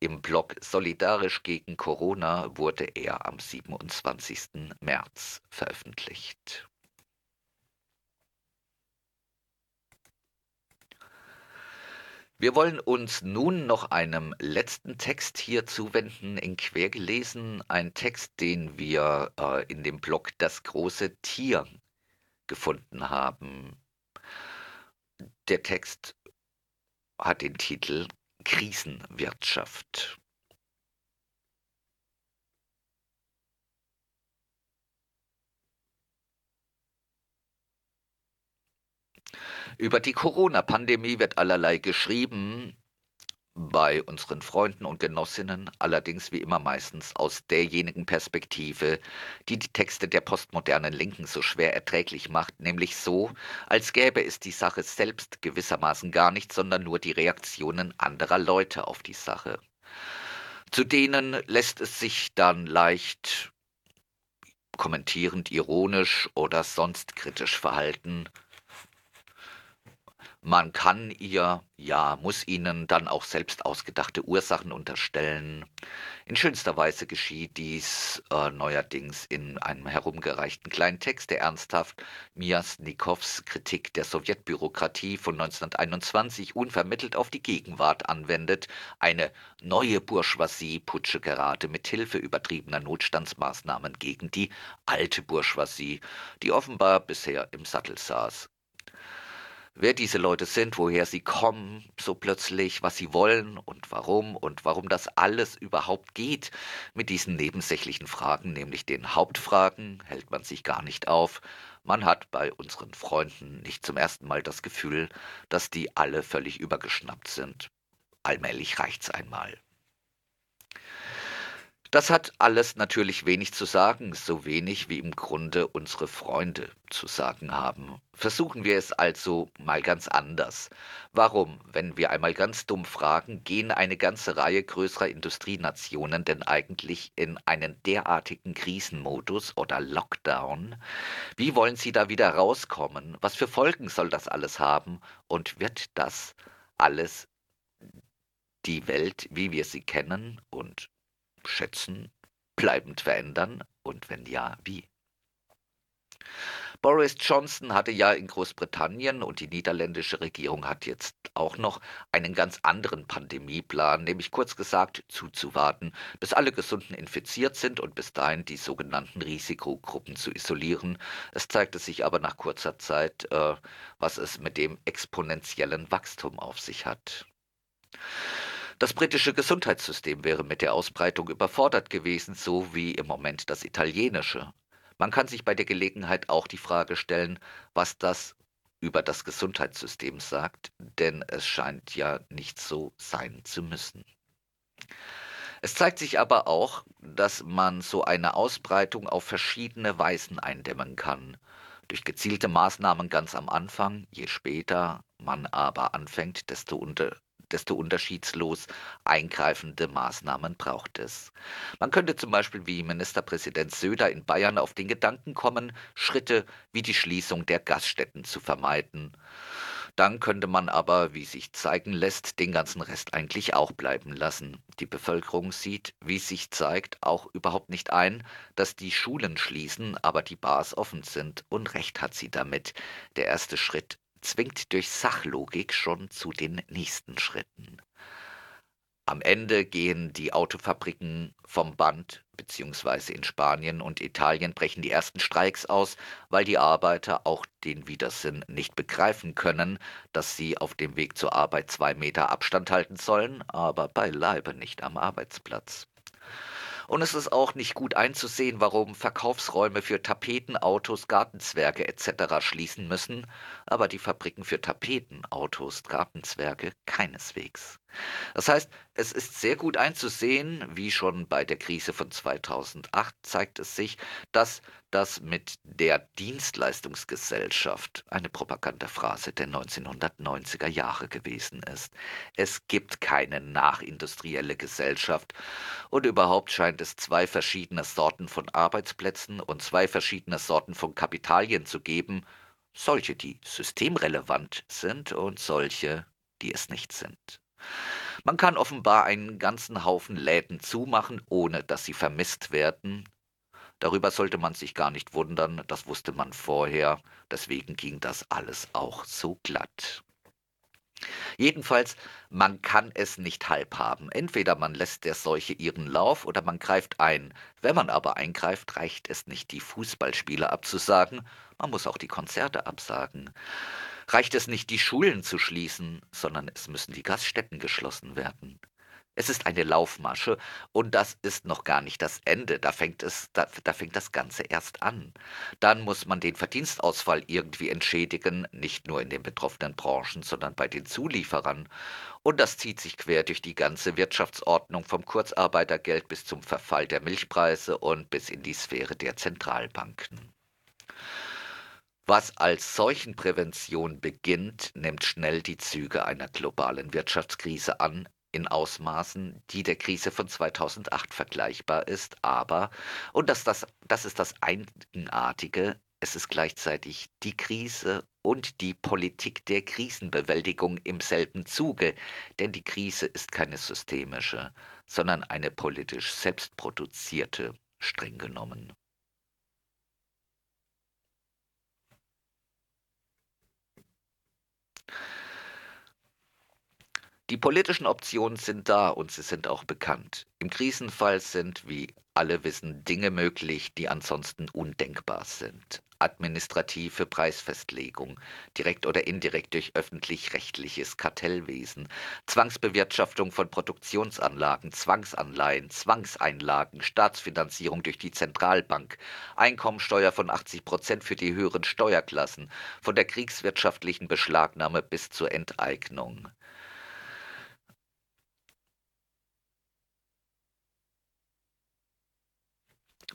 im Blog Solidarisch gegen Corona wurde er am 27. März veröffentlicht. Wir wollen uns nun noch einem letzten Text hier zuwenden, in Quergelesen, ein Text, den wir äh, in dem Blog Das große Tier gefunden haben. Der Text hat den Titel Krisenwirtschaft. Über die Corona-Pandemie wird allerlei geschrieben, bei unseren Freunden und Genossinnen, allerdings wie immer meistens aus derjenigen Perspektive, die die Texte der postmodernen Linken so schwer erträglich macht, nämlich so, als gäbe es die Sache selbst gewissermaßen gar nicht, sondern nur die Reaktionen anderer Leute auf die Sache. Zu denen lässt es sich dann leicht kommentierend ironisch oder sonst kritisch verhalten, man kann ihr, ja, muss ihnen dann auch selbst ausgedachte Ursachen unterstellen. In schönster Weise geschieht dies äh, neuerdings in einem herumgereichten kleinen Text, der ernsthaft Miasnikows Kritik der Sowjetbürokratie von 1921 unvermittelt auf die Gegenwart anwendet, eine neue Bourgeoisie-Putsche gerade mit Hilfe übertriebener Notstandsmaßnahmen gegen die alte Bourgeoisie, die offenbar bisher im Sattel saß wer diese Leute sind, woher sie kommen, so plötzlich, was sie wollen und warum und warum das alles überhaupt geht. Mit diesen nebensächlichen Fragen, nämlich den Hauptfragen, hält man sich gar nicht auf. Man hat bei unseren Freunden nicht zum ersten Mal das Gefühl, dass die alle völlig übergeschnappt sind. Allmählich reicht's einmal. Das hat alles natürlich wenig zu sagen, so wenig wie im Grunde unsere Freunde zu sagen haben. Versuchen wir es also mal ganz anders. Warum, wenn wir einmal ganz dumm fragen, gehen eine ganze Reihe größerer Industrienationen denn eigentlich in einen derartigen Krisenmodus oder Lockdown? Wie wollen sie da wieder rauskommen? Was für Folgen soll das alles haben? Und wird das alles die Welt, wie wir sie kennen und schätzen, bleibend verändern und wenn ja, wie? Boris Johnson hatte ja in Großbritannien und die niederländische Regierung hat jetzt auch noch einen ganz anderen Pandemieplan, nämlich kurz gesagt zuzuwarten, bis alle Gesunden infiziert sind und bis dahin die sogenannten Risikogruppen zu isolieren. Es zeigte sich aber nach kurzer Zeit, äh, was es mit dem exponentiellen Wachstum auf sich hat. Das britische Gesundheitssystem wäre mit der Ausbreitung überfordert gewesen, so wie im Moment das italienische. Man kann sich bei der Gelegenheit auch die Frage stellen, was das über das Gesundheitssystem sagt, denn es scheint ja nicht so sein zu müssen. Es zeigt sich aber auch, dass man so eine Ausbreitung auf verschiedene Weisen eindämmen kann. Durch gezielte Maßnahmen ganz am Anfang, je später man aber anfängt, desto unter, desto unterschiedslos eingreifende Maßnahmen braucht es. Man könnte zum Beispiel wie Ministerpräsident Söder in Bayern auf den Gedanken kommen, Schritte wie die Schließung der Gaststätten zu vermeiden. Dann könnte man aber, wie sich zeigen lässt, den ganzen Rest eigentlich auch bleiben lassen. Die Bevölkerung sieht, wie sich zeigt, auch überhaupt nicht ein, dass die Schulen schließen, aber die Bars offen sind. Und recht hat sie damit. Der erste Schritt zwingt durch Sachlogik schon zu den nächsten Schritten. Am Ende gehen die Autofabriken vom Band, beziehungsweise in Spanien und Italien brechen die ersten Streiks aus, weil die Arbeiter auch den Widersinn nicht begreifen können, dass sie auf dem Weg zur Arbeit zwei Meter Abstand halten sollen, aber beileibe nicht am Arbeitsplatz. Und es ist auch nicht gut einzusehen, warum Verkaufsräume für Tapeten, Autos, Gartenzwerge etc. schließen müssen, aber die Fabriken für Tapeten, Autos, Gartenzwerge keineswegs. Das heißt, es ist sehr gut einzusehen, wie schon bei der Krise von 2008 zeigt es sich, dass das mit der Dienstleistungsgesellschaft eine Propagandaphrase der 1990er Jahre gewesen ist. Es gibt keine nachindustrielle Gesellschaft und überhaupt scheint es zwei verschiedene Sorten von Arbeitsplätzen und zwei verschiedene Sorten von Kapitalien zu geben, solche, die systemrelevant sind und solche, die es nicht sind. Man kann offenbar einen ganzen Haufen Läden zumachen, ohne dass sie vermisst werden. Darüber sollte man sich gar nicht wundern, das wusste man vorher, deswegen ging das alles auch so glatt. Jedenfalls, man kann es nicht halb haben. Entweder man lässt der Seuche ihren Lauf oder man greift ein. Wenn man aber eingreift, reicht es nicht, die Fußballspiele abzusagen, man muss auch die Konzerte absagen. Reicht es nicht, die Schulen zu schließen, sondern es müssen die Gaststätten geschlossen werden. Es ist eine Laufmasche und das ist noch gar nicht das Ende. Da fängt, es, da, da fängt das Ganze erst an. Dann muss man den Verdienstausfall irgendwie entschädigen, nicht nur in den betroffenen Branchen, sondern bei den Zulieferern. Und das zieht sich quer durch die ganze Wirtschaftsordnung vom Kurzarbeitergeld bis zum Verfall der Milchpreise und bis in die Sphäre der Zentralbanken. Was als Seuchenprävention beginnt, nimmt schnell die Züge einer globalen Wirtschaftskrise an, in Ausmaßen, die der Krise von 2008 vergleichbar ist, aber, und das, das, das ist das Eigenartige, es ist gleichzeitig die Krise und die Politik der Krisenbewältigung im selben Zuge, denn die Krise ist keine systemische, sondern eine politisch selbstproduzierte, streng genommen. Die politischen Optionen sind da und sie sind auch bekannt. Im Krisenfall sind, wie alle wissen, Dinge möglich, die ansonsten undenkbar sind. Administrative Preisfestlegung, direkt oder indirekt durch öffentlich-rechtliches Kartellwesen, Zwangsbewirtschaftung von Produktionsanlagen, Zwangsanleihen, Zwangseinlagen, Staatsfinanzierung durch die Zentralbank, Einkommensteuer von 80 Prozent für die höheren Steuerklassen, von der kriegswirtschaftlichen Beschlagnahme bis zur Enteignung.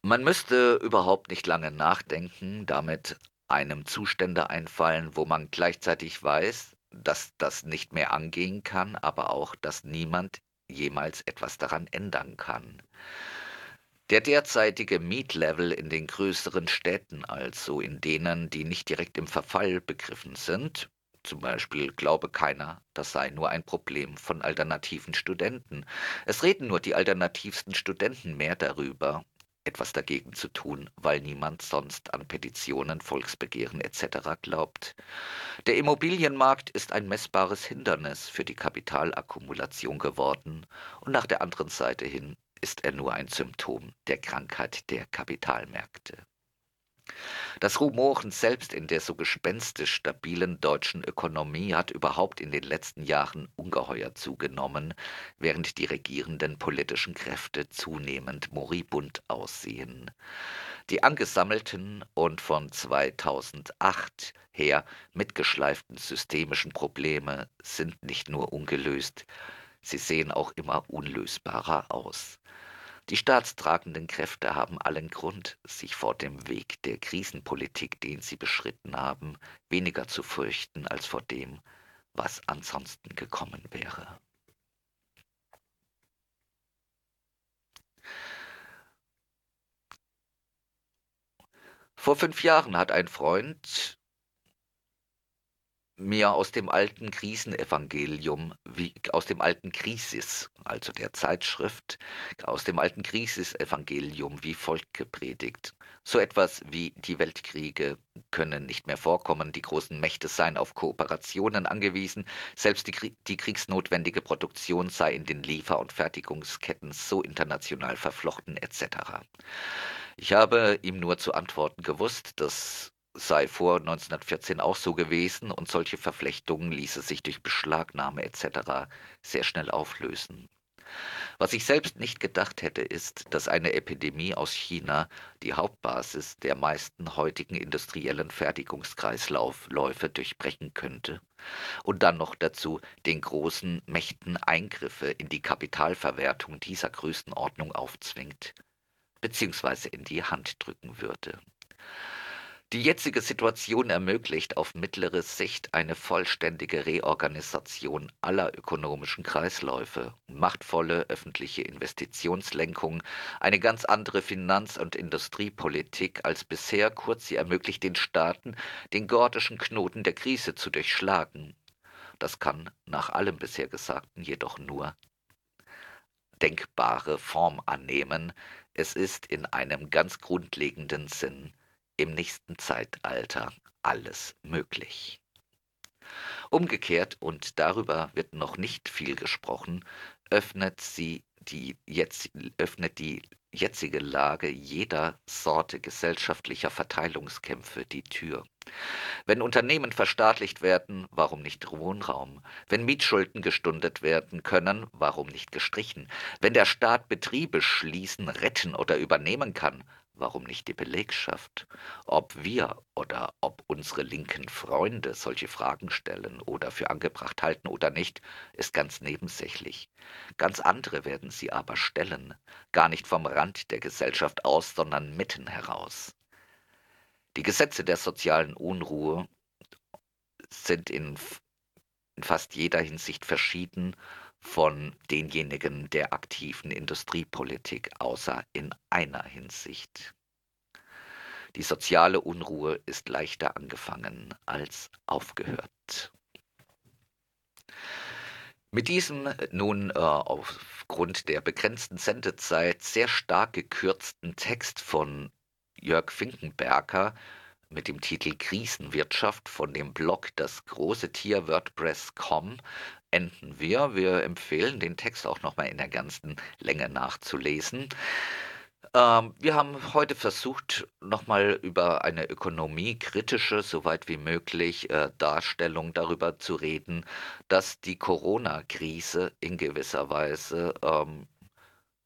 Man müsste überhaupt nicht lange nachdenken, damit einem Zustände einfallen, wo man gleichzeitig weiß, dass das nicht mehr angehen kann, aber auch, dass niemand jemals etwas daran ändern kann. Der derzeitige Mietlevel in den größeren Städten, also in denen, die nicht direkt im Verfall begriffen sind, zum Beispiel glaube keiner, das sei nur ein Problem von alternativen Studenten. Es reden nur die alternativsten Studenten mehr darüber etwas dagegen zu tun, weil niemand sonst an Petitionen, Volksbegehren etc. glaubt. Der Immobilienmarkt ist ein messbares Hindernis für die Kapitalakkumulation geworden und nach der anderen Seite hin ist er nur ein Symptom der Krankheit der Kapitalmärkte. Das Rumoren selbst in der so gespenstisch stabilen deutschen Ökonomie hat überhaupt in den letzten Jahren ungeheuer zugenommen, während die regierenden politischen Kräfte zunehmend moribund aussehen. Die angesammelten und von 2008 her mitgeschleiften systemischen Probleme sind nicht nur ungelöst, sie sehen auch immer unlösbarer aus. Die staatstragenden Kräfte haben allen Grund, sich vor dem Weg der Krisenpolitik, den sie beschritten haben, weniger zu fürchten als vor dem, was ansonsten gekommen wäre. Vor fünf Jahren hat ein Freund mir aus dem alten Krisenevangelium, wie aus dem alten Krisis, also der Zeitschrift, aus dem alten Krisisevangelium wie folgt gepredigt. So etwas wie die Weltkriege können nicht mehr vorkommen, die großen Mächte seien auf Kooperationen angewiesen, selbst die, die kriegsnotwendige Produktion sei in den Liefer- und Fertigungsketten so international verflochten etc. Ich habe ihm nur zu antworten gewusst, dass sei vor 1914 auch so gewesen und solche Verflechtungen ließe sich durch Beschlagnahme etc. sehr schnell auflösen. Was ich selbst nicht gedacht hätte, ist, dass eine Epidemie aus China die Hauptbasis der meisten heutigen industriellen Fertigungskreisläufe durchbrechen könnte und dann noch dazu den großen Mächten Eingriffe in die Kapitalverwertung dieser Größenordnung aufzwingt, beziehungsweise in die Hand drücken würde. Die jetzige Situation ermöglicht auf mittlere Sicht eine vollständige Reorganisation aller ökonomischen Kreisläufe, machtvolle öffentliche Investitionslenkung, eine ganz andere Finanz- und Industriepolitik als bisher, kurz sie ermöglicht den Staaten, den gordischen Knoten der Krise zu durchschlagen. Das kann nach allem bisher Gesagten jedoch nur denkbare Form annehmen, es ist in einem ganz grundlegenden Sinn im nächsten Zeitalter alles möglich. Umgekehrt, und darüber wird noch nicht viel gesprochen, öffnet sie die jetzt, öffnet die jetzige Lage jeder Sorte gesellschaftlicher Verteilungskämpfe die Tür. Wenn Unternehmen verstaatlicht werden, warum nicht Wohnraum? Wenn Mietschulden gestundet werden können, warum nicht gestrichen? Wenn der Staat Betriebe schließen, retten oder übernehmen kann, warum nicht die Belegschaft? Ob wir oder ob unsere linken Freunde solche Fragen stellen oder für angebracht halten oder nicht, ist ganz nebensächlich. Ganz andere werden sie aber stellen, gar nicht vom Rand der Gesellschaft aus, sondern mitten heraus. Die Gesetze der sozialen Unruhe sind in, in fast jeder Hinsicht verschieden von denjenigen der aktiven Industriepolitik, außer in einer Hinsicht. Die soziale Unruhe ist leichter angefangen als aufgehört. Mit diesem nun äh, aufgrund der begrenzten Sendezeit sehr stark gekürzten Text von Jörg Finkenberger mit dem Titel Krisenwirtschaft von dem Blog Das große Tier WordPress.com enden wir. Wir empfehlen, den Text auch nochmal in der ganzen Länge nachzulesen. Ähm, wir haben heute versucht, nochmal über eine ökonomiekritische, soweit wie möglich, äh, Darstellung darüber zu reden, dass die Corona-Krise in gewisser Weise ähm,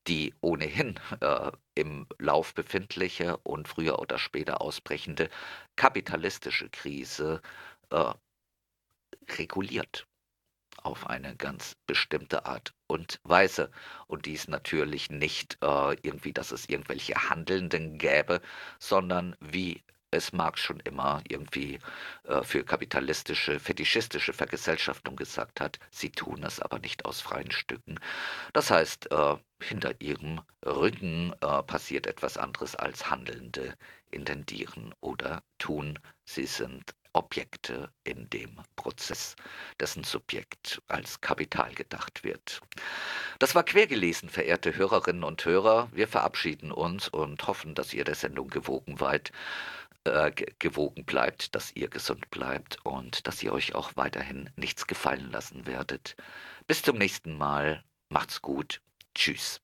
die ohnehin äh, im Lauf befindliche und früher oder später ausbrechende kapitalistische Krise äh, reguliert auf eine ganz bestimmte Art und Weise. Und dies natürlich nicht äh, irgendwie, dass es irgendwelche Handelnden gäbe, sondern wie es Marx schon immer irgendwie äh, für kapitalistische, fetischistische Vergesellschaftung gesagt hat, sie tun es aber nicht aus freien Stücken. Das heißt, äh, hinter ihrem Rücken äh, passiert etwas anderes als Handelnde intendieren oder tun. Sie sind Objekte in dem Prozess, dessen Subjekt als Kapital gedacht wird. Das war quergelesen, verehrte Hörerinnen und Hörer. Wir verabschieden uns und hoffen, dass ihr der Sendung gewogen weit, äh, gewogen bleibt, dass ihr gesund bleibt und dass ihr euch auch weiterhin nichts gefallen lassen werdet. Bis zum nächsten Mal. Macht's gut. Tschüss.